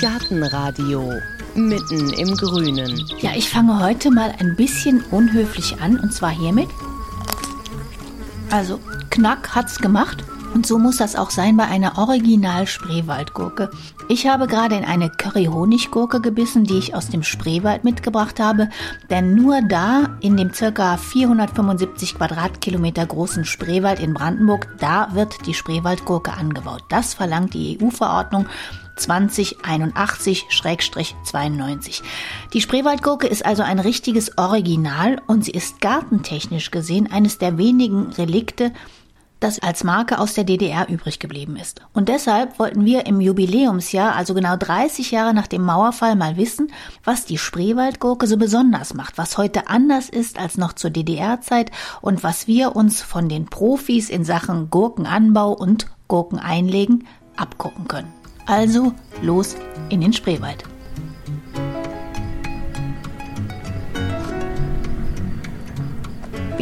Gartenradio mitten im Grünen. Ja, ich fange heute mal ein bisschen unhöflich an und zwar hiermit. Also, Knack hat's gemacht. Und so muss das auch sein bei einer Original-Spreewaldgurke. Ich habe gerade in eine Curry-Honiggurke gebissen, die ich aus dem Spreewald mitgebracht habe, denn nur da, in dem circa 475 Quadratkilometer großen Spreewald in Brandenburg, da wird die Spreewaldgurke angebaut. Das verlangt die EU-Verordnung 2081-92. Die Spreewaldgurke ist also ein richtiges Original und sie ist gartentechnisch gesehen eines der wenigen Relikte, das als Marke aus der DDR übrig geblieben ist. Und deshalb wollten wir im Jubiläumsjahr, also genau 30 Jahre nach dem Mauerfall, mal wissen, was die Spreewaldgurke so besonders macht, was heute anders ist als noch zur DDR-Zeit und was wir uns von den Profis in Sachen Gurkenanbau und Gurkeneinlegen abgucken können. Also los in den Spreewald.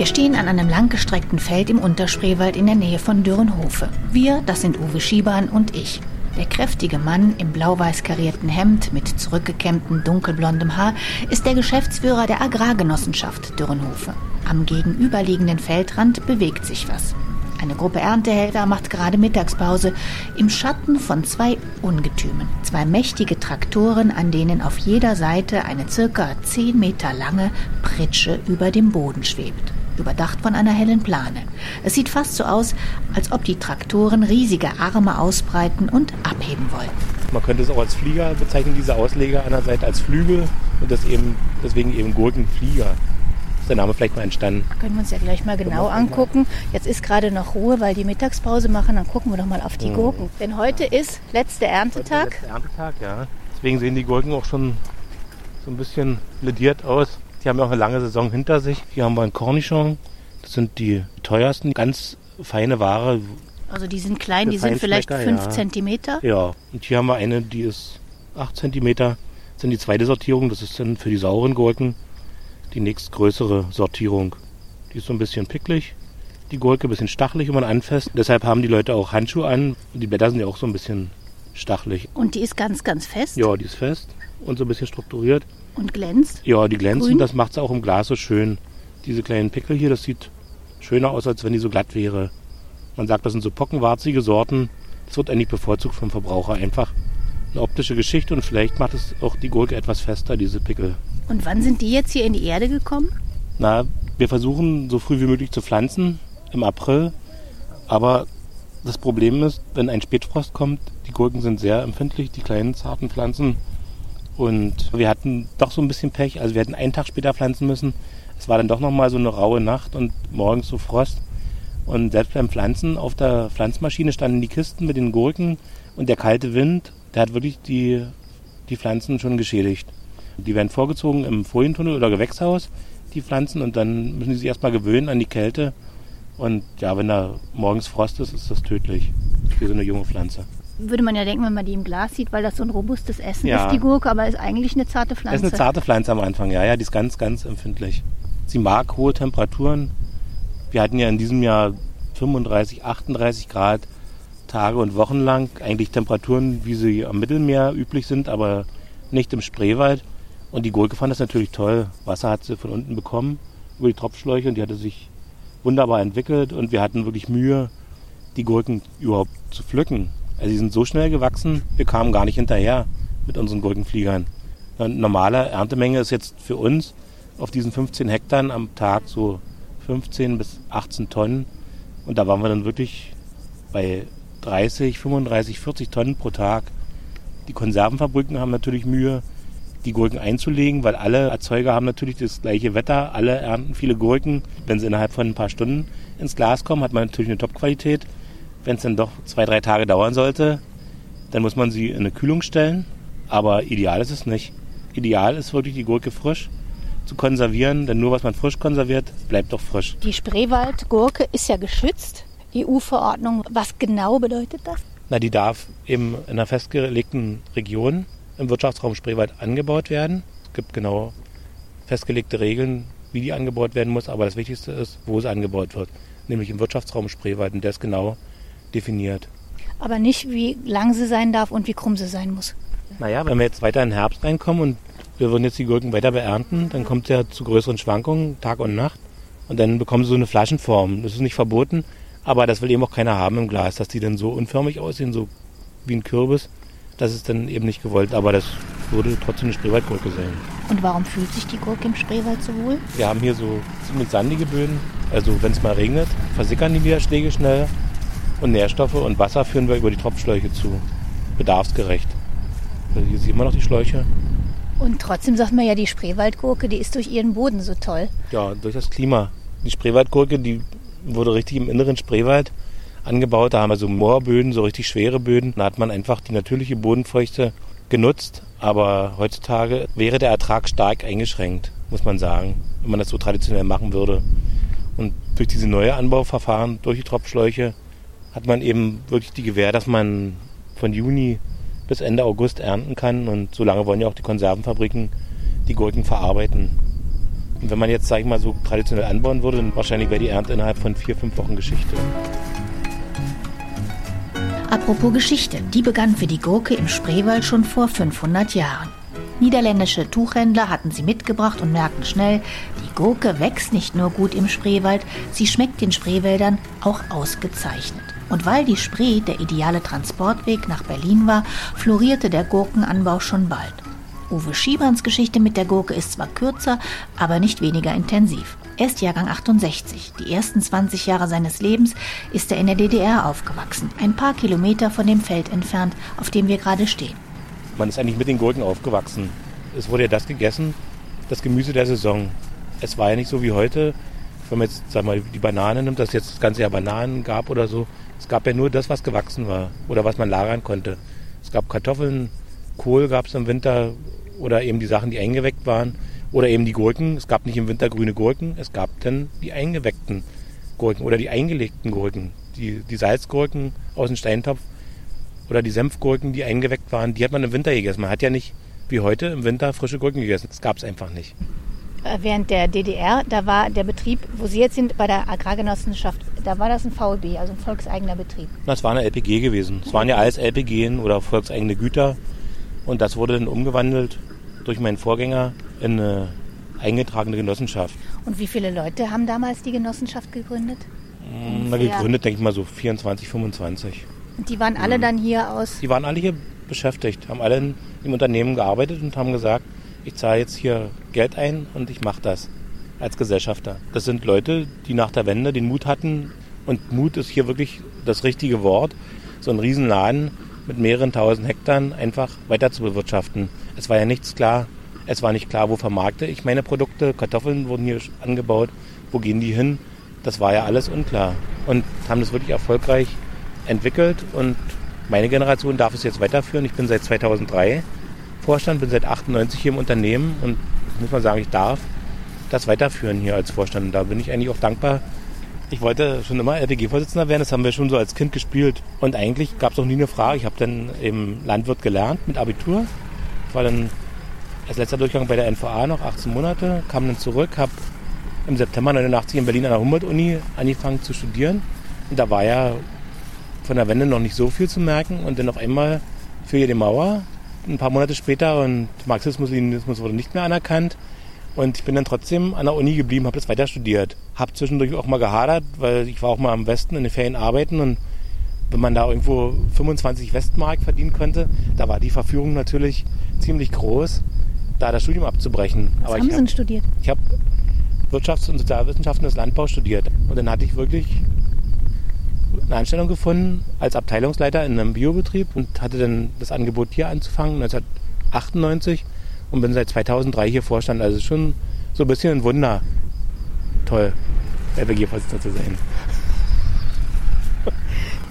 Wir stehen an einem langgestreckten Feld im Unterspreewald in der Nähe von Dürrenhofe. Wir, das sind Uwe Schiebahn und ich. Der kräftige Mann im blau-weiß karierten Hemd mit zurückgekämmtem dunkelblondem Haar ist der Geschäftsführer der Agrargenossenschaft Dürrenhofe. Am gegenüberliegenden Feldrand bewegt sich was. Eine Gruppe Erntehelfer macht gerade Mittagspause im Schatten von zwei Ungetümen. Zwei mächtige Traktoren, an denen auf jeder Seite eine circa 10 Meter lange Pritsche über dem Boden schwebt überdacht von einer hellen Plane. Es sieht fast so aus, als ob die Traktoren riesige Arme ausbreiten und abheben wollen. Man könnte es auch als Flieger bezeichnen, diese Ausleger Seite als Flügel und das eben, deswegen eben Gurkenflieger. Ist der Name vielleicht mal entstanden. Können wir uns ja gleich mal genau angucken. Jetzt ist gerade noch Ruhe, weil die Mittagspause machen. Dann gucken wir doch mal auf die mhm. Gurken. Denn heute ist letzter Erntetag. Heute letzter Erntetag, ja. Deswegen sehen die Gurken auch schon so ein bisschen lediert aus. Die haben ja auch eine lange Saison hinter sich. Hier haben wir einen Cornichon. Das sind die teuersten, ganz feine Ware. Also die sind klein, die sind vielleicht 5 cm. Ja. ja, und hier haben wir eine, die ist 8 cm. Das sind die zweite Sortierung. Das ist dann für die sauren Gurken die nächstgrößere Sortierung. Die ist so ein bisschen picklig. Die Gurke ein bisschen stachelig, wenn man anfasst. Deshalb haben die Leute auch Handschuhe an. Und die Blätter sind ja auch so ein bisschen stachelig. Und die ist ganz, ganz fest? Ja, die ist fest und so ein bisschen strukturiert. Und glänzt? Ja, die glänzt Grün. das macht es auch im Glas so schön. Diese kleinen Pickel hier, das sieht schöner aus, als wenn die so glatt wäre. Man sagt, das sind so pockenwarzige Sorten. Das wird eigentlich bevorzugt vom Verbraucher. Einfach eine optische Geschichte und vielleicht macht es auch die Gurke etwas fester, diese Pickel. Und wann sind die jetzt hier in die Erde gekommen? Na, wir versuchen so früh wie möglich zu pflanzen, im April. Aber das Problem ist, wenn ein Spätfrost kommt, die Gurken sind sehr empfindlich, die kleinen zarten Pflanzen und wir hatten doch so ein bisschen Pech. Also wir hätten einen Tag später pflanzen müssen. Es war dann doch nochmal so eine raue Nacht und morgens so Frost. Und selbst beim Pflanzen auf der Pflanzmaschine standen die Kisten mit den Gurken und der kalte Wind, der hat wirklich die, die Pflanzen schon geschädigt. Die werden vorgezogen im Folientunnel oder Gewächshaus, die Pflanzen, und dann müssen sie sich erstmal gewöhnen an die Kälte. Und ja, wenn da morgens Frost ist, ist das tödlich für so eine junge Pflanze würde man ja denken, wenn man die im Glas sieht, weil das so ein robustes Essen ja. ist, die Gurke, aber ist eigentlich eine zarte Pflanze. Das ist eine zarte Pflanze am Anfang, ja, ja, die ist ganz, ganz empfindlich. Sie mag hohe Temperaturen. Wir hatten ja in diesem Jahr 35, 38 Grad Tage und Wochen lang. Eigentlich Temperaturen, wie sie am Mittelmeer üblich sind, aber nicht im Spreewald. Und die Gurke fand das natürlich toll. Wasser hat sie von unten bekommen über die Tropfschläuche und die hatte sich wunderbar entwickelt und wir hatten wirklich Mühe, die Gurken überhaupt zu pflücken. Also die sind so schnell gewachsen, wir kamen gar nicht hinterher mit unseren Gurkenfliegern. Eine normale Erntemenge ist jetzt für uns auf diesen 15 Hektar am Tag so 15 bis 18 Tonnen. Und da waren wir dann wirklich bei 30, 35, 40 Tonnen pro Tag. Die Konservenfabriken haben natürlich Mühe, die Gurken einzulegen, weil alle Erzeuger haben natürlich das gleiche Wetter, alle ernten viele Gurken. Wenn sie innerhalb von ein paar Stunden ins Glas kommen, hat man natürlich eine Top-Qualität. Wenn es dann doch zwei, drei Tage dauern sollte, dann muss man sie in eine Kühlung stellen. Aber ideal ist es nicht. Ideal ist wirklich die Gurke frisch zu konservieren, denn nur was man frisch konserviert, bleibt doch frisch. Die Spreewaldgurke ist ja geschützt. EU-Verordnung. Was genau bedeutet das? Na, die darf eben in einer festgelegten Region im Wirtschaftsraum Spreewald angebaut werden. Es gibt genau festgelegte Regeln, wie die angebaut werden muss, aber das Wichtigste ist, wo sie angebaut wird, nämlich im Wirtschaftsraum Spreewald und der ist genau definiert. Aber nicht, wie lang sie sein darf und wie krumm sie sein muss. Naja, wenn wir jetzt weiter in den Herbst reinkommen und wir würden jetzt die Gurken weiter beernten, dann kommt es ja zu größeren Schwankungen, Tag und Nacht. Und dann bekommen sie so eine Flaschenform. Das ist nicht verboten, aber das will eben auch keiner haben im Glas, dass die dann so unförmig aussehen, so wie ein Kürbis. Das ist dann eben nicht gewollt, aber das würde trotzdem eine Spreewaldgurke sein. Und warum fühlt sich die Gurke im Spreewald so wohl? Wir haben hier so ziemlich sandige Böden. Also wenn es mal regnet, versickern die Niederschläge schnell. Und Nährstoffe und Wasser führen wir über die Tropfschläuche zu. Bedarfsgerecht. Also hier sieht man noch die Schläuche. Und trotzdem sagt man ja, die Spreewaldgurke, die ist durch ihren Boden so toll. Ja, durch das Klima. Die Spreewaldgurke, die wurde richtig im inneren Spreewald angebaut. Da haben wir so Moorböden, so richtig schwere Böden. Da hat man einfach die natürliche Bodenfeuchte genutzt. Aber heutzutage wäre der Ertrag stark eingeschränkt, muss man sagen, wenn man das so traditionell machen würde. Und durch diese neue Anbauverfahren, durch die Tropfschläuche, hat man eben wirklich die Gewähr, dass man von Juni bis Ende August ernten kann. Und so lange wollen ja auch die Konservenfabriken die Gurken verarbeiten. Und wenn man jetzt, sage ich mal, so traditionell anbauen würde, dann wahrscheinlich wäre die Ernte innerhalb von vier, fünf Wochen Geschichte. Apropos Geschichte, die begann für die Gurke im Spreewald schon vor 500 Jahren. Niederländische Tuchhändler hatten sie mitgebracht und merkten schnell, die Gurke wächst nicht nur gut im Spreewald, sie schmeckt den Spreewäldern auch ausgezeichnet. Und weil die Spree der ideale Transportweg nach Berlin war, florierte der Gurkenanbau schon bald. Uwe Schieberns Geschichte mit der Gurke ist zwar kürzer, aber nicht weniger intensiv. Er ist Jahrgang 68. Die ersten 20 Jahre seines Lebens ist er in der DDR aufgewachsen, ein paar Kilometer von dem Feld entfernt, auf dem wir gerade stehen. Man ist eigentlich mit den Gurken aufgewachsen. Es wurde ja das gegessen, das Gemüse der Saison. Es war ja nicht so wie heute, wenn man jetzt sag mal, die Banane nimmt, dass es jetzt das ganze Jahr Bananen gab oder so. Es gab ja nur das, was gewachsen war oder was man lagern konnte. Es gab Kartoffeln, Kohl gab es im Winter oder eben die Sachen, die eingeweckt waren. Oder eben die Gurken. Es gab nicht im Winter grüne Gurken, es gab dann die eingeweckten Gurken oder die eingelegten Gurken. Die, die Salzgurken aus dem Steintopf oder die Senfgurken, die eingeweckt waren, die hat man im Winter gegessen. Man hat ja nicht wie heute im Winter frische Gurken gegessen. Das gab es einfach nicht. Äh, während der DDR, da war der Betrieb, wo Sie jetzt sind, bei der Agrargenossenschaft, da war das ein VEB, also ein volkseigener Betrieb. Das war eine LPG gewesen. Es waren ja alles LPG oder volkseigene Güter. Und das wurde dann umgewandelt durch meinen Vorgänger in eine eingetragene Genossenschaft. Und wie viele Leute haben damals die Genossenschaft gegründet? Hm, na, gegründet, denke ich mal so 24, 25. Und die waren alle mhm. dann hier aus? Die waren alle hier beschäftigt, haben alle im Unternehmen gearbeitet und haben gesagt, ich zahle jetzt hier Geld ein und ich mache das als Gesellschafter. Das sind Leute, die nach der Wende den Mut hatten und Mut ist hier wirklich das richtige Wort, so einen Riesenladen mit mehreren tausend Hektar einfach weiter zu bewirtschaften. Es war ja nichts klar. Es war nicht klar, wo vermarkte ich meine Produkte. Kartoffeln wurden hier angebaut. Wo gehen die hin? Das war ja alles unklar. Und haben das wirklich erfolgreich entwickelt. Und meine Generation darf es jetzt weiterführen. Ich bin seit 2003 Vorstand, bin seit 98 hier im Unternehmen. Und muss man sagen, ich darf das weiterführen hier als Vorstand. Und da bin ich eigentlich auch dankbar, ich wollte schon immer LPG-Vorsitzender werden, das haben wir schon so als Kind gespielt. Und eigentlich gab es auch nie eine Frage. Ich habe dann eben Landwirt gelernt mit Abitur. Ich war dann als letzter Durchgang bei der NVA noch 18 Monate, kam dann zurück, habe im September 89 in Berlin an der Humboldt-Uni angefangen zu studieren. Und da war ja von der Wende noch nicht so viel zu merken. Und dann auf einmal fiel die Mauer, ein paar Monate später, und Marxismus, Leninismus wurde nicht mehr anerkannt. Und ich bin dann trotzdem an der Uni geblieben, habe das weiter studiert. Habe zwischendurch auch mal gehadert, weil ich war auch mal am Westen in den Ferien arbeiten und wenn man da irgendwo 25 Westmark verdienen konnte, da war die Verführung natürlich ziemlich groß, da das Studium abzubrechen. Was Aber haben Sie denn studiert? Ich habe Wirtschafts- und Sozialwissenschaften des Landbaus studiert. Und dann hatte ich wirklich eine Anstellung gefunden als Abteilungsleiter in einem Biobetrieb und hatte dann das Angebot hier anzufangen 1998 und bin seit 2003 hier Vorstand. Also schon so ein bisschen ein Wunder. Toll, LPG-Vorsitzender zu sein.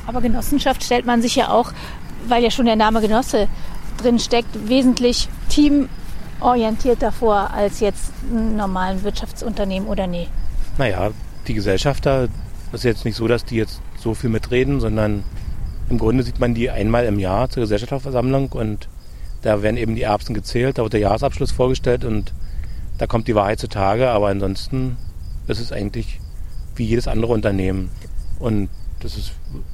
Aber Genossenschaft stellt man sich ja auch, weil ja schon der Name Genosse drin steckt, wesentlich teamorientierter vor als jetzt ein normalen Wirtschaftsunternehmen oder nee? Naja, die Gesellschafter, das ist jetzt nicht so, dass die jetzt so viel mitreden, sondern im Grunde sieht man die einmal im Jahr zur Gesellschafterversammlung und da werden eben die Erbsen gezählt, da wird der Jahresabschluss vorgestellt und da kommt die Wahrheit zutage. Aber ansonsten ist es eigentlich wie jedes andere Unternehmen. Und Das ist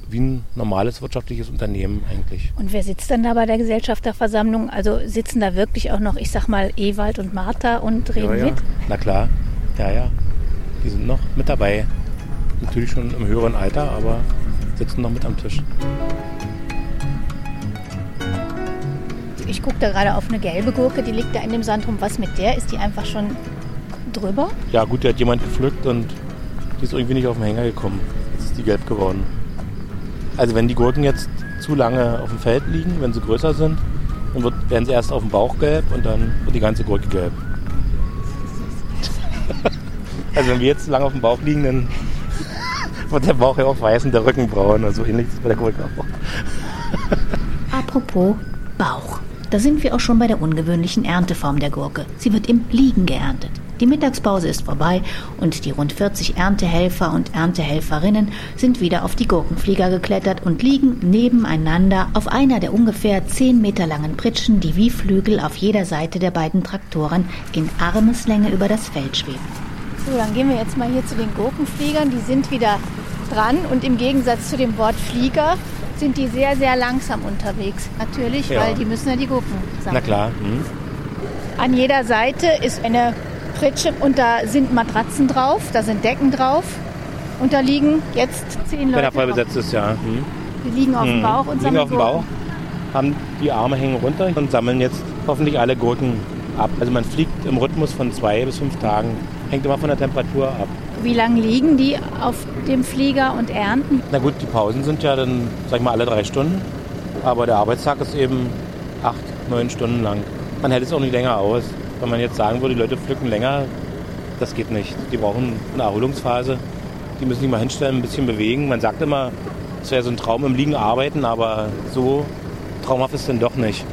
wie ein normales wirtschaftliches Unternehmen eigentlich. Und wer sitzt dann da bei der Gesellschafterversammlung? Also sitzen da wirklich auch noch, ich sag mal, Ewald und Martha und reden ja, ja. mit? Na klar, ja, ja. Die sind noch mit dabei. Natürlich schon im höheren Alter, aber sitzen noch mit am Tisch. Ich gucke da gerade auf eine gelbe Gurke, die liegt da in dem Sand rum. Was mit der? Ist die einfach schon drüber? Ja gut, die hat jemand gepflückt und die ist irgendwie nicht auf den Hänger gekommen. Jetzt ist die gelb geworden. Also wenn die Gurken jetzt zu lange auf dem Feld liegen, wenn sie größer sind, dann wird, werden sie erst auf dem Bauch gelb und dann wird die ganze Gurke gelb. also wenn wir jetzt zu lange auf dem Bauch liegen, dann wird der Bauch ja auch weiß und der Rücken braun. Also ähnlich ist es bei der Gurke auch. Apropos Bauch. Da sind wir auch schon bei der ungewöhnlichen Ernteform der Gurke. Sie wird im Liegen geerntet. Die Mittagspause ist vorbei und die rund 40 Erntehelfer und Erntehelferinnen sind wieder auf die Gurkenflieger geklettert und liegen nebeneinander auf einer der ungefähr 10 Meter langen Pritschen, die wie Flügel auf jeder Seite der beiden Traktoren in Armeslänge über das Feld schweben. So, dann gehen wir jetzt mal hier zu den Gurkenfliegern. Die sind wieder dran und im Gegensatz zu dem Wort Flieger sind die sehr, sehr langsam unterwegs. Natürlich, Ja. weil die müssen ja die Gurken sammeln. Na klar. Hm. An jeder Seite ist eine Pritsche und da sind Matratzen drauf, da sind Decken drauf. Und da liegen jetzt zehn Wenn Leute. er voll besetzt ist, ja. Hm. Die liegen auf dem Hm. Bauch und Liegen sammeln auf dem Gurken. Bauch, haben die Arme hängen runter und sammeln jetzt hoffentlich alle Gurken ab. Also man fliegt im Rhythmus von zwei bis fünf Tagen. Hängt immer von der Temperatur ab. Wie lange liegen die auf dem Flieger und ernten? Na gut, die Pausen sind ja dann, sag ich mal, alle drei Stunden. Aber der Arbeitstag ist eben acht, neun Stunden lang. Man hält es auch nicht länger aus. Wenn man jetzt sagen würde, die Leute pflücken länger, das geht nicht. Die brauchen eine Erholungsphase. Die müssen sich mal hinstellen, ein bisschen bewegen. Man sagt immer, es wäre so ein Traum im Liegen arbeiten, aber so traumhaft ist es denn doch nicht.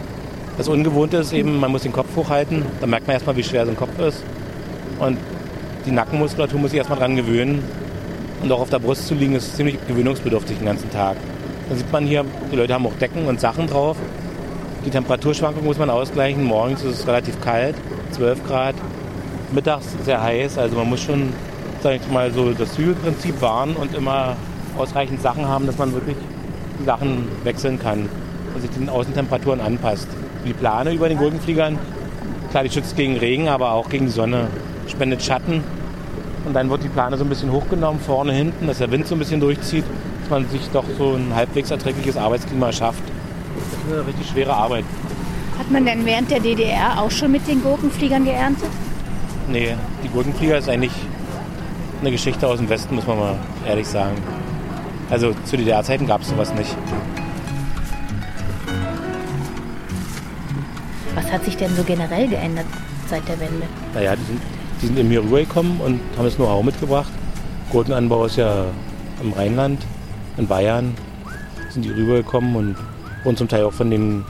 Das Ungewohnte ist eben, man muss den Kopf hochhalten. Da merkt man erstmal, wie schwer so ein Kopf ist. Und die Nackenmuskulatur muss sich erstmal dran gewöhnen. Und auch auf der Brust zu liegen, ist ziemlich gewöhnungsbedürftig den ganzen Tag. Dann sieht man hier, die Leute haben auch Decken und Sachen drauf. Die Temperaturschwankung muss man ausgleichen. Morgens ist es relativ kalt, 12 Grad. Mittags sehr heiß. Also man muss schon, sag ich mal, so das Zügelprinzip wahren und immer ausreichend Sachen haben, dass man wirklich die Sachen wechseln kann und sich den Außentemperaturen anpasst. Die Plane über den Gurkenfliegern, klar, die schützt gegen Regen, aber auch gegen die Sonne, spendet Schatten. Und dann wird die Plane so ein bisschen hochgenommen, vorne, hinten, dass der Wind so ein bisschen durchzieht, dass man sich doch so ein halbwegs erträgliches Arbeitsklima schafft. Das ist eine richtig schwere Arbeit. Hat man denn während der DDR auch schon mit den Gurkenfliegern geerntet? Nee, die Gurkenflieger ist eigentlich eine Geschichte aus dem Westen, muss man mal ehrlich sagen. Also zu DDR-Zeiten gab es sowas nicht. Was hat sich denn so generell geändert seit der Wende? Naja, die sind, die sind eben hier rübergekommen und haben das Know-how mitgebracht. Gurkenanbau ist ja im Rheinland, in Bayern sind die rübergekommen und wurden zum Teil auch von den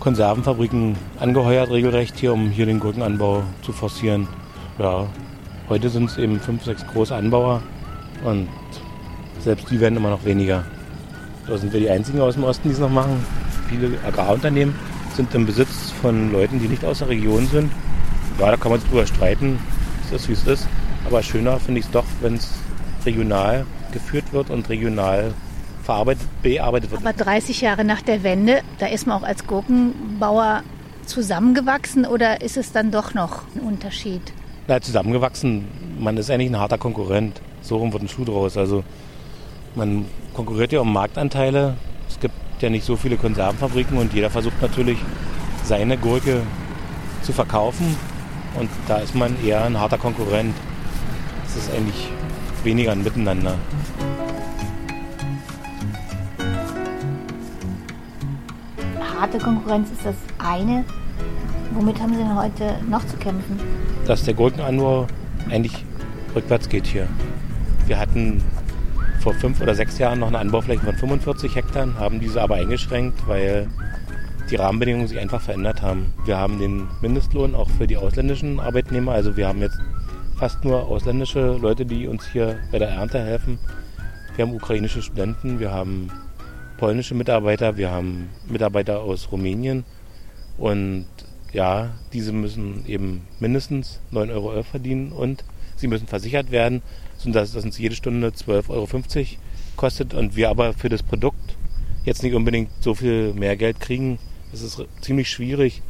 Konservenfabriken angeheuert, regelrecht hier, um hier den Gurkenanbau zu forcieren. Ja, heute sind es eben fünf, sechs große Anbauer und selbst die werden immer noch weniger. Da sind wir die Einzigen aus dem Osten, die es noch machen. Viele Agrarunternehmen sind im Besitz von Leuten, die nicht aus der Region sind. Ja, da kann man sich drüber streiten, ist wie es ist. Aber schöner finde ich es doch, wenn es regional geführt wird und regional verarbeitet, bearbeitet wird. Aber 30 Jahre nach der Wende, da ist man auch als Gurkenbauer zusammengewachsen oder ist es dann doch noch ein Unterschied? Na, zusammengewachsen, man ist eigentlich ein harter Konkurrent. So rum wird ein Schuh draus. Also man konkurriert ja um Marktanteile. Es gibt ja nicht so viele Konservenfabriken und jeder versucht natürlich seine Gurke zu verkaufen. Und da ist man eher ein harter Konkurrent. Es ist eigentlich weniger ein Miteinander. Harte Konkurrenz ist das eine. Womit haben Sie denn heute noch zu kämpfen? dass der Gurkenanbau eigentlich rückwärts geht hier. Wir hatten vor fünf oder sechs Jahren noch eine Anbaufläche von 45 Hektar, haben diese aber eingeschränkt, weil die Rahmenbedingungen sich einfach verändert haben. Wir haben den Mindestlohn auch für die ausländischen Arbeitnehmer, also wir haben jetzt fast nur ausländische Leute, die uns hier bei der Ernte helfen. Wir haben ukrainische Studenten, wir haben polnische Mitarbeiter, wir haben Mitarbeiter aus Rumänien und ja, diese müssen eben mindestens 9,11 Euro verdienen und sie müssen versichert werden, sodass dass uns jede Stunde 12,50 Euro kostet und wir aber für das Produkt jetzt nicht unbedingt so viel mehr Geld kriegen, ist es ziemlich schwierig,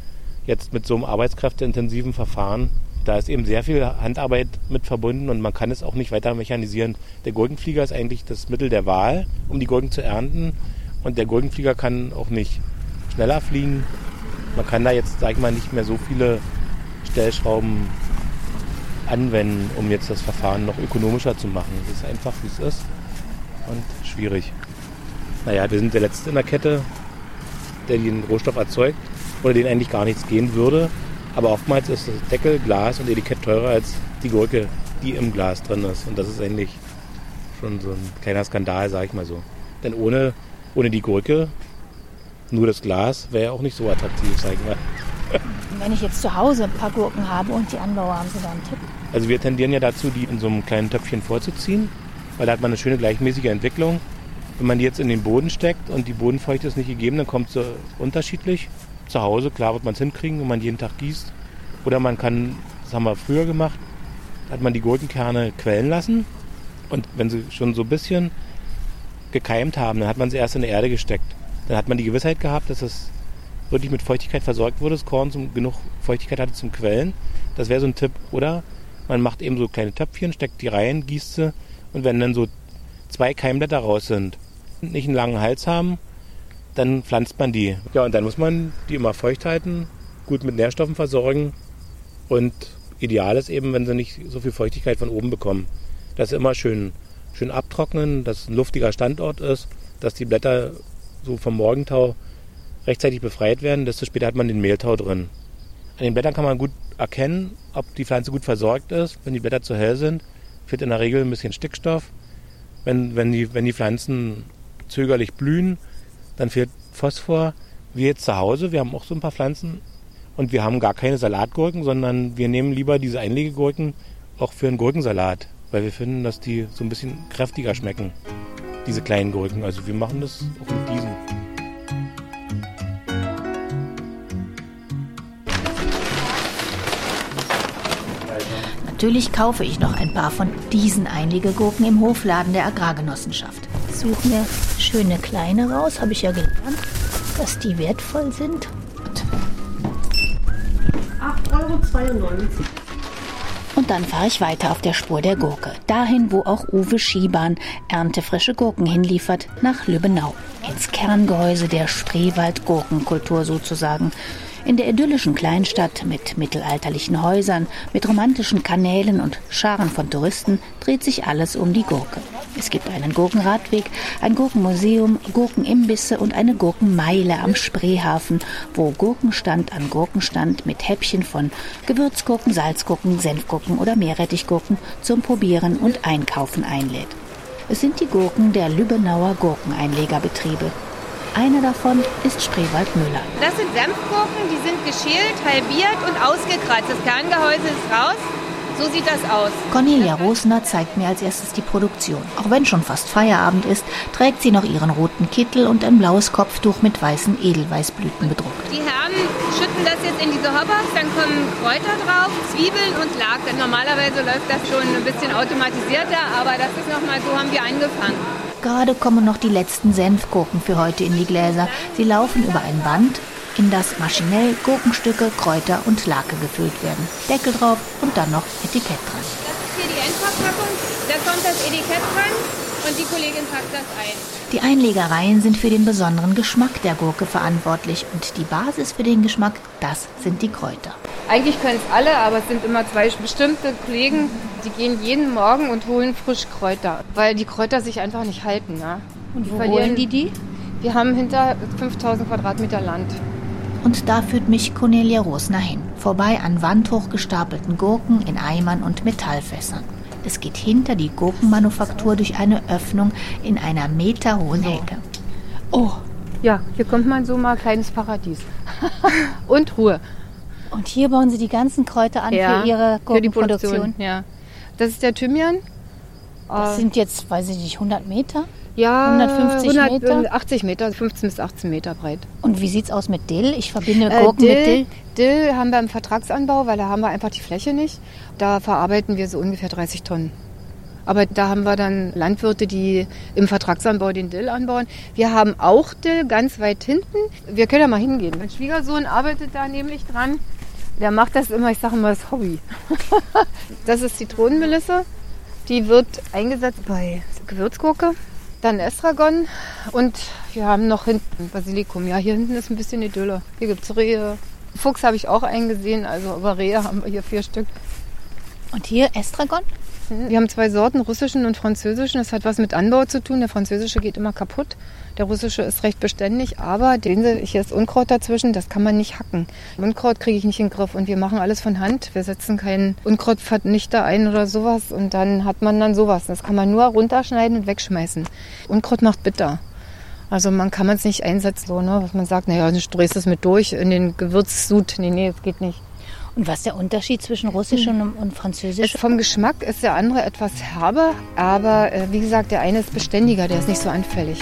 jetzt mit so einem arbeitskräfteintensiven Verfahren. Da ist eben sehr viel Handarbeit mit verbunden und man kann es auch nicht weiter mechanisieren. Der Gurkenflieger ist eigentlich das Mittel der Wahl, um die Gurken zu ernten. Und der Gurkenflieger kann auch nicht schneller fliegen. Man kann da jetzt, sag ich mal, nicht mehr so viele Stellschrauben anwenden, um jetzt das Verfahren noch ökonomischer zu machen. Es ist einfach, wie es ist und schwierig. Naja, wir sind der Letzte in der Kette, der den Rohstoff erzeugt oder den eigentlich gar nichts gehen würde. Aber oftmals ist das Deckel, Glas und Etikett teurer als die Gurke, die im Glas drin ist. Und das ist eigentlich schon so ein kleiner Skandal, sag ich mal so. Denn ohne, ohne die Gurke, nur das Glas, wäre ja auch nicht so attraktiv, sag ich mal. Wenn ich jetzt zu Hause ein paar Gurken habe und die Anbauer, haben Sie da einen Tipp? Also wir tendieren ja dazu, die in so einem kleinen Töpfchen vorzuziehen, weil da hat man eine schöne gleichmäßige Entwicklung. Wenn man die jetzt in den Boden steckt und die Bodenfeuchte ist nicht gegeben, dann kommt sie unterschiedlich. Zu Hause, klar wird man es hinkriegen, wenn man jeden Tag gießt. Oder man kann, das haben wir früher gemacht, hat man die Gurkenkerne quellen lassen. Und wenn sie schon so ein bisschen gekeimt haben, dann hat man sie erst in die Erde gesteckt. Dann hat man die Gewissheit gehabt, dass es wirklich mit Feuchtigkeit versorgt wurde, das Korn zum, genug Feuchtigkeit hatte zum Quellen. Das wäre so ein Tipp. Oder man macht eben so kleine Töpfchen, steckt die rein, gießt sie und wenn dann so zwei Keimblätter raus sind, nicht einen langen Hals haben, dann pflanzt man die. Ja, und dann muss man die immer feucht halten, gut mit Nährstoffen versorgen und ideal ist eben, wenn sie nicht so viel Feuchtigkeit von oben bekommen. Dass sie immer schön, schön abtrocknen, dass es ein luftiger Standort ist, dass die Blätter so vom Morgentau rechtzeitig befreit werden, desto später hat man den Mehltau drin. An den Blättern kann man gut erkennen, ob die Pflanze gut versorgt ist. Wenn die Blätter zu hell sind, fehlt in der Regel ein bisschen Stickstoff. Wenn, wenn, die, wenn die Pflanzen zögerlich blühen, dann fehlt Phosphor. Wir jetzt zu Hause, wir haben auch so ein paar Pflanzen und wir haben gar keine Salatgurken, sondern wir nehmen lieber diese Einlegegurken auch für einen Gurkensalat, weil wir finden, dass die so ein bisschen kräftiger schmecken, diese kleinen Gurken. Also wir machen das auch mit diesen. Natürlich kaufe ich noch ein paar von diesen Einlegegurken im Hofladen der Agrargenossenschaft. Ich suche mir schöne kleine raus, habe ich ja gelernt, dass die wertvoll sind. 8,92 Euro. Und dann fahre ich weiter auf der Spur der Gurke. Dahin, wo auch Uwe Schiebahn erntefrische Gurken hinliefert, nach Lübbenau. Ins Kerngehäuse der Spreewald-Gurkenkultur sozusagen. In der idyllischen Kleinstadt mit mittelalterlichen Häusern, mit romantischen Kanälen und Scharen von Touristen dreht sich alles um die Gurke. Es gibt einen Gurkenradweg, ein Gurkenmuseum, Gurkenimbisse und eine Gurkenmeile am Spreehafen, wo Gurkenstand an Gurkenstand mit Häppchen von Gewürzgurken, Salzgurken, Senfgurken oder Meerrettichgurken zum Probieren und Einkaufen einlädt. Es sind die Gurken der Lübbenauer Gurkeneinlegerbetriebe. Einer davon ist Spreewald Müller. Das sind Senfgurken, die sind geschält, halbiert und ausgekratzt. Das Kerngehäuse ist raus. So sieht das aus. Cornelia Rosner zeigt mir als erstes die Produktion. Auch wenn schon fast Feierabend ist, trägt sie noch ihren roten Kittel und ein blaues Kopftuch mit weißen Edelweißblüten bedruckt. Die Herren schütten das jetzt in diese Hobbers, dann kommen Kräuter drauf, Zwiebeln und Lack. Denn normalerweise läuft das schon ein bisschen automatisierter, aber das ist nochmal so, haben wir angefangen. Gerade kommen noch die letzten Senfgurken für heute in die Gläser. Sie laufen über ein Band, in das maschinell Gurkenstücke, Kräuter und Lake gefüllt werden. Deckel drauf und dann noch Etikett dran. Das ist hier die Endverpackung, da kommt das Etikett dran und die Kollegin packt das ein. Die Einlegereien sind für den besonderen Geschmack der Gurke verantwortlich und die Basis für den Geschmack, das sind die Kräuter. Eigentlich können es alle, aber es sind immer zwei bestimmte Kollegen, die gehen jeden Morgen und holen frisch Kräuter, weil die Kräuter sich einfach nicht halten. Ne? Und wo holen die die? Wir haben hinter 5000 Quadratmeter Land. Und da führt mich Cornelia Rosner hin, vorbei an wandhoch gestapelten Gurken in Eimern und Metallfässern. Es geht hinter die Gurkenmanufaktur durch eine Öffnung in einer meterhohen Hecke. Oh, ja, hier kommt man so mal kleines Paradies. und Ruhe. Und hier bauen Sie die ganzen Kräuter an Ja, für Ihre Für die Gurkenproduktion. Produktion, ja. Das ist der Thymian. Das Äh, sind jetzt, weiß ich nicht, 100 Meter? ja, 150 Meter? 80 Meter, 15 bis 18 Meter breit. Und wie sieht's aus mit Dill? Ich verbinde Äh, Gurken mit Dill. Dill haben wir im Vertragsanbau, weil da haben wir einfach die Fläche nicht. Da verarbeiten wir so ungefähr 30 Tonnen. Aber da haben wir dann Landwirte, die im Vertragsanbau den Dill anbauen. Wir haben auch Dill ganz weit hinten. Wir können ja mal hingehen. Mein Schwiegersohn arbeitet da nämlich dran. Der macht das immer, ich sage immer, das Hobby. das ist Zitronenmelisse. Die wird eingesetzt bei Gewürzgurke, dann Estragon und wir haben noch hinten Basilikum. Ja, hier hinten ist ein bisschen Idylle. Hier gibt es Rehe. Fuchs habe ich auch eingesehen, also über Rehe haben wir hier vier Stück. Und hier Estragon? Wir haben zwei Sorten, russischen und französischen. Das hat was mit Anbau zu tun. Der französische geht immer kaputt. Der russische ist recht beständig, aber den hier ist Unkraut dazwischen, das kann man nicht hacken. Unkraut kriege ich nicht in den Griff und wir machen alles von Hand. Wir setzen keinen Unkrautvernichter ein oder sowas und dann hat man dann sowas. Das kann man nur runterschneiden und wegschmeißen. Unkraut macht bitter. Also man kann es nicht einsetzen, so, ne, was man sagt, naja, du drehst es mit durch in den Gewürzsud. Nee, nee, das geht nicht. Und was ist der Unterschied zwischen Russisch und, und Französisch? vom Geschmack ist der andere etwas herber, aber äh, wie gesagt, der eine ist beständiger, der ist nicht so anfällig.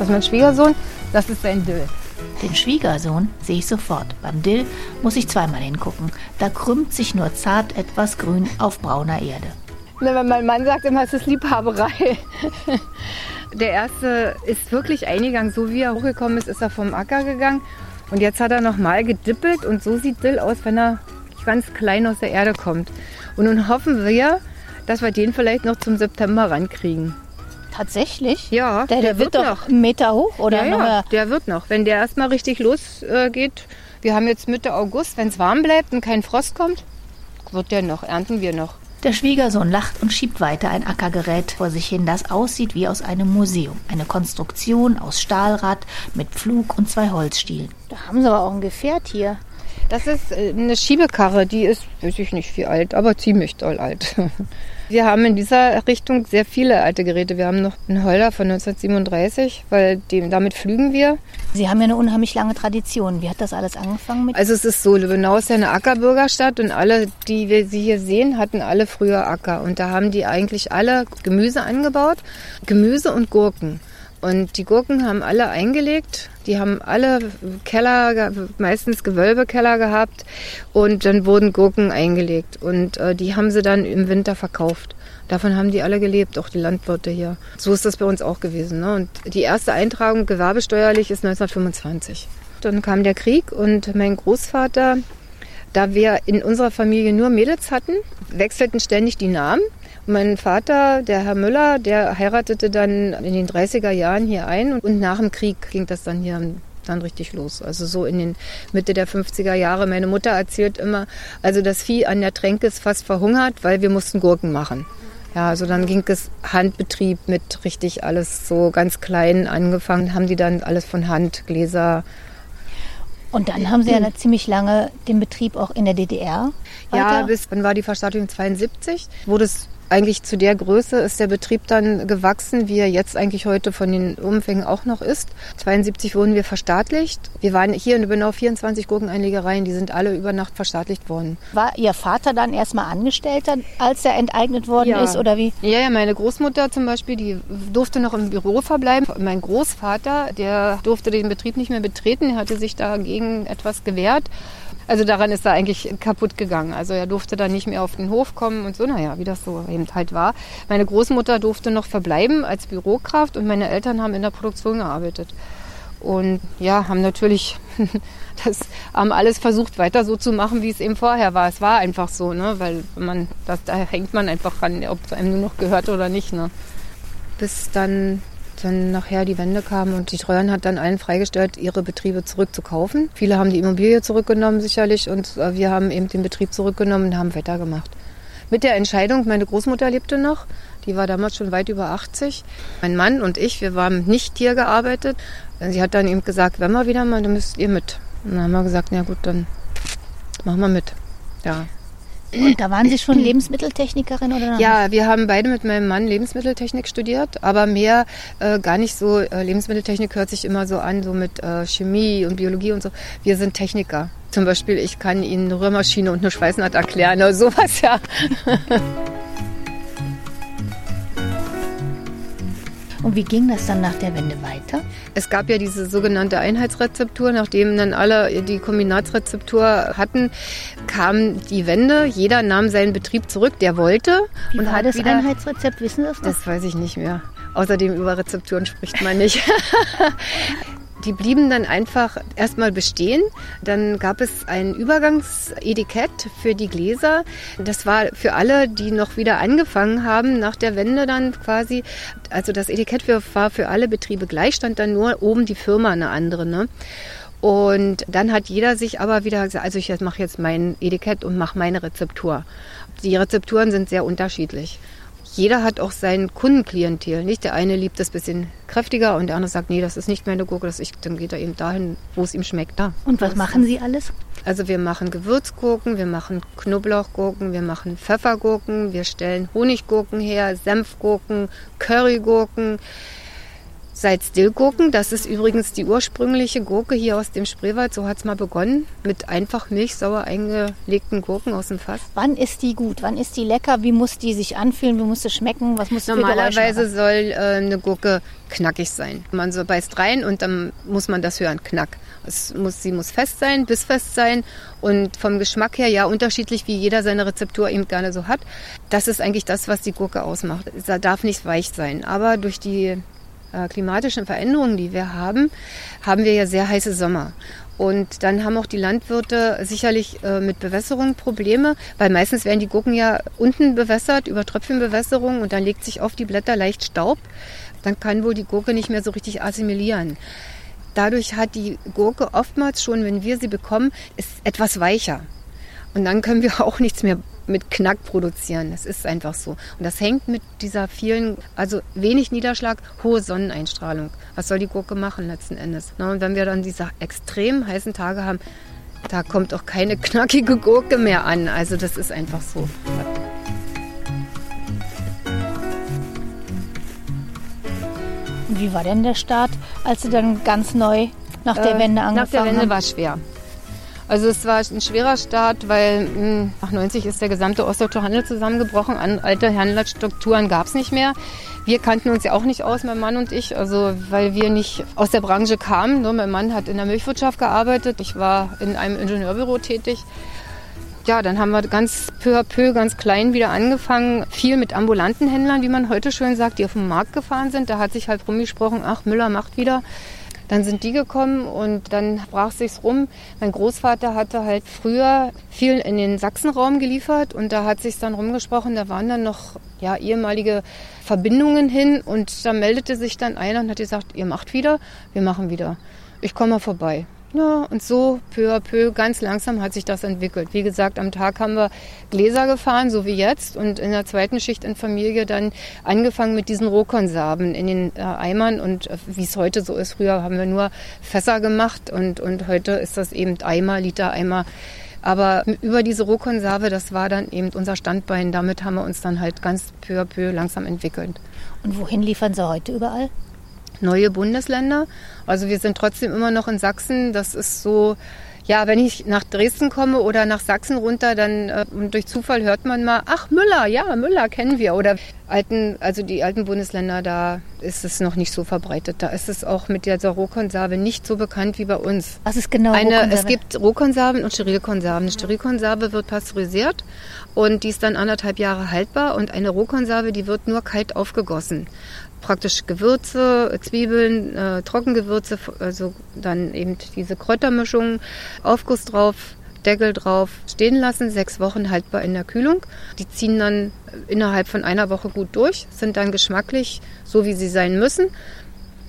Das ist mein Schwiegersohn, das ist sein Dill. Den Schwiegersohn sehe ich sofort. Beim Dill muss ich zweimal hingucken. Da krümmt sich nur zart etwas grün auf brauner Erde. Ne, mein Mann sagt immer, es ist Liebhaberei. Der erste ist wirklich eingegangen. So wie er hochgekommen ist, ist er vom Acker gegangen. Und jetzt hat er nochmal gedippelt und so sieht Dill aus, wenn er ganz klein aus der Erde kommt. Und nun hoffen wir, dass wir den vielleicht noch zum September rankriegen. Tatsächlich? Ja, der, der, der wird, wird, doch einen Meter hoch oder ja, ja, der wird noch. Wenn der erstmal richtig losgeht, äh, wir haben jetzt Mitte August, wenn es warm bleibt und kein Frost kommt, wird der noch, ernten wir noch. Der Schwiegersohn lacht und schiebt weiter ein Ackergerät vor sich hin, das aussieht wie aus einem Museum. Eine Konstruktion aus Stahlrad mit Pflug und zwei Holzstielen. Da haben sie aber auch ein Gefährt hier. Das ist äh, eine Schiebekarre, die ist, weiß ich nicht wie alt, aber ziemlich doll alt. Wir haben in dieser Richtung sehr viele alte Geräte. Wir haben noch einen Holder von 1937, weil dem, damit flügen wir. Sie haben ja eine unheimlich lange Tradition. Wie hat das alles angefangen mit? Also es ist so, Lübbenau ist ja eine Ackerbürgerstadt und alle, die wir Sie hier sehen, hatten alle früher Acker. Und da haben die eigentlich alle Gemüse angebaut. Gemüse und Gurken. Und die Gurken haben alle eingelegt. Die haben alle Keller, meistens Gewölbekeller gehabt. Und dann wurden Gurken eingelegt. Und äh, die haben sie dann im Winter verkauft. Davon haben die alle gelebt, auch die Landwirte hier. So ist das bei uns auch gewesen. Ne? Und die erste Eintragung gewerbesteuerlich ist 1925. Dann kam der Krieg und mein Großvater, da wir in unserer Familie nur Mädels hatten, wechselten ständig die Namen. Mein Vater, der Herr Müller, der heiratete dann in den 30er Jahren hier ein und nach dem Krieg ging das dann hier dann richtig los. Also so in den Mitte der 50er Jahre. Meine Mutter erzählt immer, also das Vieh an der Tränke ist fast verhungert, weil wir mussten Gurken machen. Ja, also dann ging es Handbetrieb mit richtig alles so ganz klein angefangen, haben die dann alles von Hand, Gläser, und dann haben Sie ja ziemlich lange den Betrieb auch in der DDR. Weiter. Ja, bis dann war die Verstaatlichung 72, wurde es eigentlich zu der Größe ist der Betrieb dann gewachsen, wie er jetzt eigentlich heute von den Umfängen auch noch ist. 72 wurden wir verstaatlicht. Wir waren hier in Lübbenau 24 Gurkeneinlegereien, die sind alle über Nacht verstaatlicht worden. War Ihr Vater dann erstmal Angestellter, als er enteignet worden ja. ist oder wie? Ja, ja, meine Großmutter zum Beispiel, die durfte noch im Büro verbleiben. Mein Großvater, der durfte den Betrieb nicht mehr betreten, er hatte sich dagegen etwas gewehrt. Also daran ist er eigentlich kaputt gegangen. Also er durfte dann nicht mehr auf den Hof kommen und so, naja, wie das so eben halt war. Meine Großmutter durfte noch verbleiben als Bürokraft und meine Eltern haben in der Produktion gearbeitet. Und ja, haben natürlich das haben alles versucht, weiter so zu machen, wie es eben vorher war. Es war einfach so, ne? Weil man, das, da hängt man einfach dran, ob es einem nur noch gehört oder nicht. Ne? Bis dann dann nachher die Wende kam und die Treuhand hat dann allen freigestellt, ihre Betriebe zurückzukaufen. Viele haben die Immobilie zurückgenommen sicherlich und äh, wir haben eben den Betrieb zurückgenommen und haben weitergemacht. Mit der Entscheidung, meine Großmutter lebte noch, die war damals schon weit über 80. Mein Mann und ich, wir waren nicht hier gearbeitet. Sie hat dann eben gesagt, wenn wir wieder mal, dann müsst ihr mit. Und dann haben wir gesagt, na gut, dann machen wir mit. Ja, da waren Sie schon Lebensmitteltechnikerin oder? Ja, wir haben beide mit meinem Mann Lebensmitteltechnik studiert, aber mehr äh, gar nicht so. Äh, Lebensmitteltechnik hört sich immer so an, so mit äh, Chemie und Biologie und so. Wir sind Techniker. Zum Beispiel, ich kann Ihnen eine Rührmaschine und eine Schweißnaht erklären oder sowas, ja. Und wie ging das dann nach der Wende weiter? Es gab ja diese sogenannte Einheitsrezeptur, nachdem dann alle die Kombinatsrezeptur hatten, kam die Wende. Jeder nahm seinen Betrieb zurück, der wollte. Wie und war hat das wieder, Einheitsrezept? Wissen Sie das noch? Das weiß ich nicht mehr. Außerdem über Rezepturen spricht man nicht. Die blieben dann einfach erstmal bestehen. Dann gab es ein Übergangsetikett für die Gläser. Das war für alle, die noch wieder angefangen haben, nach der Wende dann quasi. Also das Etikett war für alle Betriebe gleich, stand dann nur oben die Firma eine andere. Ne? Und dann hat jeder sich aber wieder gesagt, also ich mache jetzt mein Etikett und mache meine Rezeptur. Die Rezepturen sind sehr unterschiedlich jeder hat auch sein Kundenklientel. Nicht der eine liebt das bisschen kräftiger und der andere sagt, nee, das ist nicht meine Gurke, das ich, dann geht er eben dahin, wo es ihm schmeckt. Da. Und was machen Sie alles? Also wir machen Gewürzgurken, wir machen Knoblauchgurken, wir machen Pfeffergurken, wir stellen Honiggurken her, Senfgurken, Currygurken. Salzdillgurken, das ist übrigens die ursprüngliche Gurke hier aus dem Spreewald, so hat es mal begonnen, mit einfach milchsauer eingelegten Gurken aus dem Fass. Wann ist die gut? Wann ist die lecker? Wie muss die sich anfühlen? Wie muss sie schmecken? Was muss Normalerweise soll äh, eine Gurke knackig sein. Man so beißt rein und dann muss man das hören, knack. Muss, sie muss fest sein, bissfest sein und vom Geschmack her ja unterschiedlich, wie jeder seine Rezeptur eben gerne so hat. Das ist eigentlich das, was die Gurke ausmacht. Es darf nicht weich sein, aber durch die äh, klimatischen Veränderungen, die wir haben, haben wir ja sehr heiße Sommer. Und dann haben auch die Landwirte sicherlich äh, mit Bewässerung Probleme, weil meistens werden die Gurken ja unten bewässert über Tröpfchenbewässerung und dann legt sich auf die Blätter leicht Staub. Dann kann wohl die Gurke nicht mehr so richtig assimilieren. Dadurch hat die Gurke oftmals schon, wenn wir sie bekommen, ist etwas weicher. Und dann können wir auch nichts mehr mit Knack produzieren. Das ist einfach so. Und das hängt mit dieser vielen, also wenig Niederschlag, hohe Sonneneinstrahlung. Was soll die Gurke machen letzten Endes? und wenn wir dann diese extrem heißen Tage haben, da kommt auch keine knackige Gurke mehr an. Also das ist einfach so. Und wie war denn der Start, als Sie dann ganz neu nach der Wende angefangen haben? Nach der Wende war es schwer. Also es war ein schwerer Start, weil hm, nach 90 ist der gesamte ostdeutsche Handel zusammengebrochen. An alte Händlerstrukturen gab es nicht mehr. Wir kannten uns ja auch nicht aus, mein Mann und ich, also weil wir nicht aus der Branche kamen. Ne? Mein Mann hat in der Milchwirtschaft gearbeitet, ich war in einem Ingenieurbüro tätig. Ja, dann haben wir ganz peu à peu, ganz klein wieder angefangen. Viel mit ambulanten Händlern, wie man heute schön sagt, die auf den Markt gefahren sind. Da hat sich halt rumgesprochen, ach, Müller macht wieder. Dann sind die gekommen und dann brach sich's rum. Mein Großvater hatte halt früher viel in den Sachsenraum geliefert und da hat sich's dann rumgesprochen. Da waren dann noch ja ehemalige Verbindungen hin und da meldete sich dann einer und hat gesagt, ihr macht wieder, wir machen wieder. Ich komme mal vorbei. Ja, und so peu à peu, ganz langsam hat sich das entwickelt. Wie gesagt, am Tag haben wir Gläser gefahren, so wie jetzt. Und in der zweiten Schicht in Familie dann angefangen mit diesen Rohkonserven in den äh, Eimern. Und äh, wie es heute so ist, früher haben wir nur Fässer gemacht und, und heute ist das eben Eimer, Liter Eimer. Aber über diese Rohkonserve, das war dann eben unser Standbein. Damit haben wir uns dann halt ganz peu à peu langsam entwickelt. Und wohin liefern Sie heute überall? Neue Bundesländer. Also wir sind trotzdem immer noch in Sachsen. Das ist so, ja, wenn ich nach Dresden komme oder nach Sachsen runter, dann äh, durch Zufall hört man mal, ach Müller, ja, Müller kennen wir. Oder alten, also die alten Bundesländer, da ist es noch nicht so verbreitet. Da ist es auch mit der Rohkonserve nicht so bekannt wie bei uns. Was ist genau Eine, Rohkonserve? Es gibt Rohkonserven und Sterilkonserven. Eine Sterilkonserve wird pasteurisiert und die ist dann anderthalb Jahre haltbar und eine Rohkonserve, die wird nur kalt aufgegossen praktisch Gewürze, Zwiebeln, äh, Trockengewürze, also dann eben diese Kräutermischung, Aufguss drauf, Deckel drauf, stehen lassen, sechs Wochen haltbar in der Kühlung. Die ziehen dann innerhalb von einer Woche gut durch, sind dann geschmacklich so, wie sie sein müssen.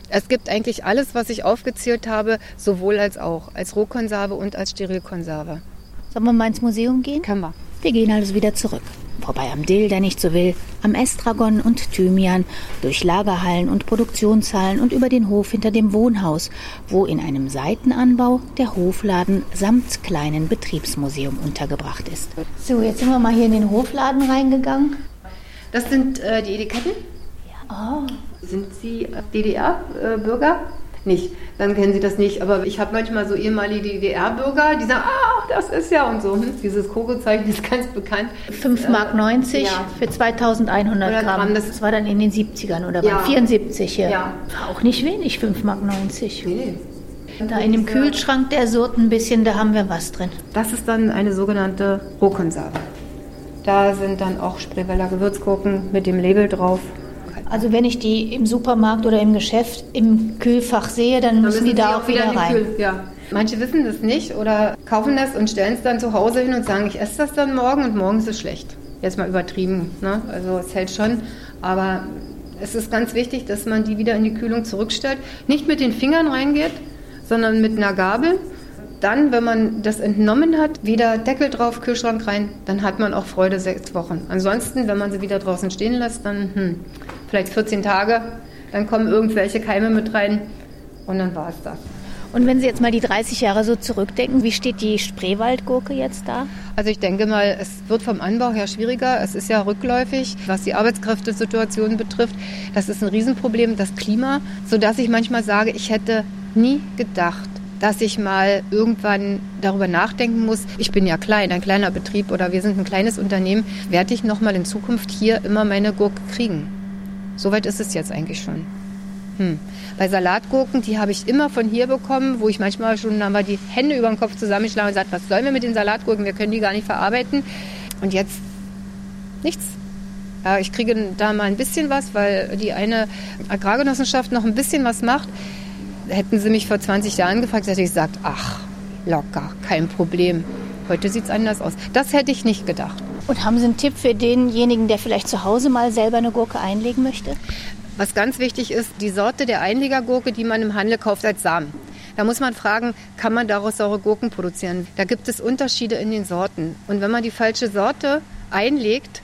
Es gibt eigentlich alles, was ich aufgezählt habe, sowohl als auch, als Rohkonserve und als Sterilkonserve. Sollen wir mal ins Museum gehen? Können wir. Wir gehen also wieder zurück. Vorbei am Dill, der nicht so will, am Estragon und Thymian, durch Lagerhallen und Produktionshallen und über den Hof hinter dem Wohnhaus, wo in einem Seitenanbau der Hofladen samt kleinen Betriebsmuseum untergebracht ist. So, jetzt sind wir mal hier in den Hofladen reingegangen. Das sind äh, die Etiketten. Ja. Oh. Sind Sie DDR-Bürger? Nicht, dann kennen sie das nicht. Aber ich habe manchmal so ehemalige DDR-Bürger, die sagen, ah, das ist ja und so. Hm, dieses Koko-Zeichen ist ganz bekannt. 5 Mark 90 ja. für 2100 Gramm. Gramm. Das, das war dann in den 70ern oder ja. bei 74 hier. Ja. War auch nicht wenig, 5 Mark 90. Nee. Da in dem Kühlschrank, der surrt ein bisschen, da haben wir was drin. Das ist dann eine sogenannte Rohkonserve. Da sind dann auch Spreeweller Gewürzgurken mit dem Label drauf. Also wenn ich die im Supermarkt oder im Geschäft im Kühlfach sehe, dann, dann müssen die da auch wieder, wieder rein. Kühl, ja. Manche wissen das nicht oder kaufen das und stellen es dann zu Hause hin und sagen, ich esse das dann morgen und morgen ist es schlecht. Jetzt mal übertrieben. Ne? Also es hält schon, aber es ist ganz wichtig, dass man die wieder in die Kühlung zurückstellt. Nicht mit den Fingern reingeht, sondern mit einer Gabel. Dann, wenn man das entnommen hat, wieder Deckel drauf, Kühlschrank rein, dann hat man auch Freude sechs Wochen. Ansonsten, wenn man sie wieder draußen stehen lässt, dann hm, vielleicht 14 Tage, dann kommen irgendwelche Keime mit rein und dann war es das. Und wenn Sie jetzt mal die 30 Jahre so zurückdenken, wie steht die Spreewaldgurke jetzt da? Also ich denke mal, es wird vom Anbau her schwieriger. Es ist ja rückläufig, was die Arbeitskräftesituation betrifft. Das ist ein Riesenproblem, das Klima, sodass ich manchmal sage, ich hätte nie gedacht, dass ich mal irgendwann darüber nachdenken muss. Ich bin ja klein, ein kleiner Betrieb oder wir sind ein kleines Unternehmen. Werde ich noch mal in Zukunft hier immer meine Gurke kriegen? Soweit ist es jetzt eigentlich schon. Hm. Bei Salatgurken, die habe ich immer von hier bekommen, wo ich manchmal schon haben wir die Hände über den Kopf zusammengeschlagen und gesagt, was sollen wir mit den Salatgurken? Wir können die gar nicht verarbeiten. Und jetzt nichts. Ja, ich kriege da mal ein bisschen was, weil die eine Agrargenossenschaft noch ein bisschen was macht. Hätten sie mich vor 20 Jahren gefragt, hätte ich gesagt, ach, locker, kein Problem. Heute sieht es anders aus. Das hätte ich nicht gedacht. Und haben Sie einen Tipp für denjenigen, der vielleicht zu Hause mal selber eine Gurke einlegen möchte? Was ganz wichtig ist, die Sorte der Einlegergurke, die man im Handel kauft als Samen. Da muss man fragen, kann man daraus saure Gurken produzieren? Da gibt es Unterschiede in den Sorten. Und wenn man die falsche Sorte einlegt,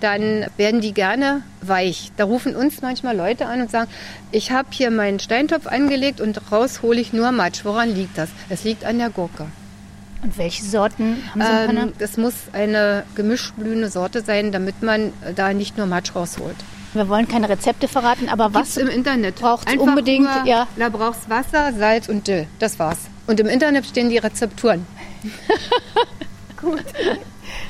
dann werden die gerne weich. Da rufen uns manchmal Leute an und sagen, ich habe hier meinen Steintopf angelegt und raus hole ich nur Matsch. Woran liegt das? Es liegt an der Gurke. Und welche Sorten haben Sie ähm, Das muss eine gemischtblühende Sorte sein, damit man da nicht nur Matsch rausholt. Wir wollen keine Rezepte verraten, aber was Gibt's im Internet braucht unbedingt? Nur, ja. Da brauchst Wasser, Salz und Dill. Das war's. Und im Internet stehen die Rezepturen. Gut.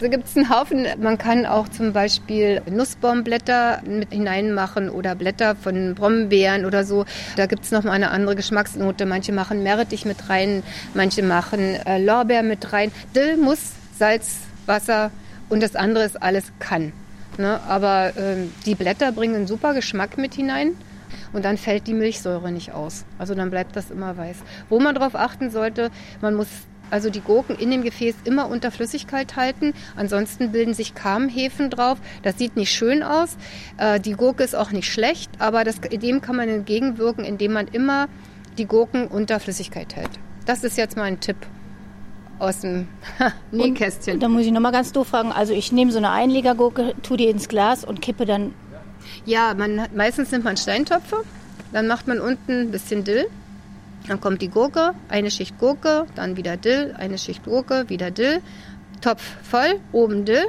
So gibt es einen Haufen. Man kann auch zum Beispiel Nussbaumblätter mit hineinmachen oder Blätter von Brombeeren oder so. Da gibt es nochmal eine andere Geschmacksnote. Manche machen Meerrettich mit rein, manche machen äh, Lorbeer mit rein. Dill muss Salz, Wasser und das andere ist alles kann. Ne? Aber ähm, die Blätter bringen einen super Geschmack mit hinein. Und dann fällt die Milchsäure nicht aus. Also dann bleibt das immer weiß. Wo man darauf achten sollte, man muss also die Gurken in dem Gefäß immer unter Flüssigkeit halten. Ansonsten bilden sich Kamenhefen drauf. Das sieht nicht schön aus. Äh, die Gurke ist auch nicht schlecht, aber das, dem kann man entgegenwirken, indem man immer die Gurken unter Flüssigkeit hält. Das ist jetzt mal ein Tipp aus dem Nähkästchen. Da muss ich nochmal ganz doof fragen. Also ich nehme so eine Einlegergurke, tue die ins Glas und kippe dann... Ja, man, meistens nimmt man Steintöpfe. Dann macht man unten ein bisschen Dill dann kommt die Gurke, eine Schicht Gurke, dann wieder Dill, eine Schicht Gurke, wieder Dill, Topf voll, oben Dill,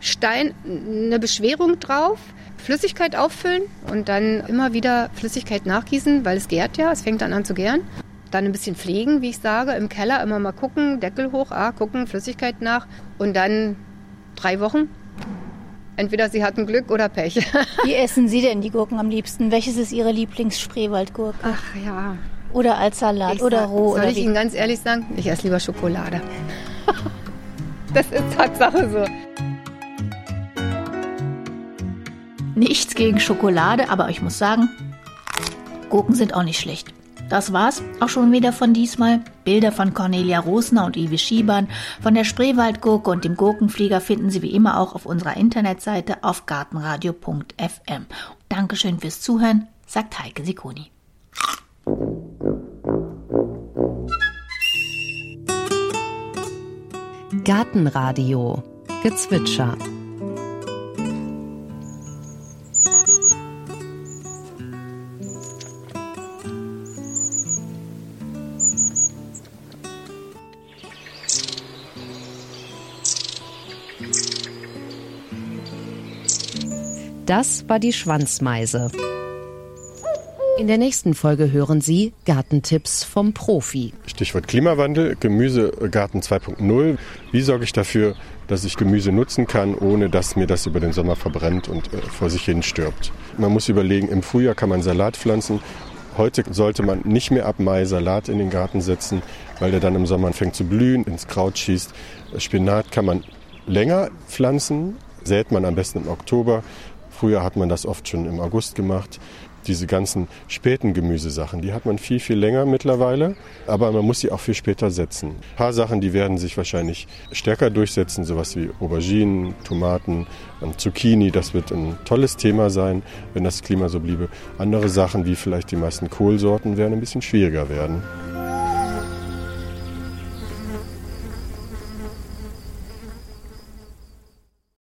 Stein, eine Beschwerung drauf, Flüssigkeit auffüllen und dann immer wieder Flüssigkeit nachgießen, weil es gärt ja, es fängt dann an zu gären. Dann ein bisschen pflegen, wie ich sage, im Keller immer mal gucken, Deckel hoch, ah, gucken, Flüssigkeit nach und dann drei Wochen. Entweder sie hatten Glück oder Pech. Wie essen Sie denn die Gurken am liebsten? Welches ist Ihre Lieblingsspreewaldgurke? Ach ja, oder als Salat ich oder sag, roh. Soll oder ich wie? Ihnen ganz ehrlich sagen? Ich esse lieber Schokolade. das ist Tatsache so. Nichts gegen Schokolade, aber ich muss sagen, Gurken sind auch nicht schlecht. Das war's auch schon wieder von diesmal. Bilder von Cornelia Rosner und Ivi Schiebern von der Spreewaldgurke und dem Gurkenflieger finden Sie wie immer auch auf unserer Internetseite auf gartenradio.fm. Dankeschön fürs Zuhören, sagt Heike Sikoni. Gartenradio Gezwitscher Das war die Schwanzmeise. In der nächsten Folge hören Sie Gartentipps vom Profi. Stichwort Klimawandel, Gemüsegarten 2.0. Wie sorge ich dafür, dass ich Gemüse nutzen kann, ohne dass mir das über den Sommer verbrennt und äh, vor sich hin stirbt? Man muss überlegen, im Frühjahr kann man Salat pflanzen. Heute sollte man nicht mehr ab Mai Salat in den Garten setzen, weil der dann im Sommer anfängt zu blühen, ins Kraut schießt. Spinat kann man länger pflanzen, sät man am besten im Oktober. Früher hat man das oft schon im August gemacht diese ganzen späten Gemüsesachen, die hat man viel, viel länger mittlerweile, aber man muss sie auch viel später setzen. Ein paar Sachen, die werden sich wahrscheinlich stärker durchsetzen, sowas wie Auberginen, Tomaten, ähm, Zucchini, das wird ein tolles Thema sein, wenn das Klima so bliebe. Andere Sachen, wie vielleicht die meisten Kohlsorten, werden ein bisschen schwieriger werden.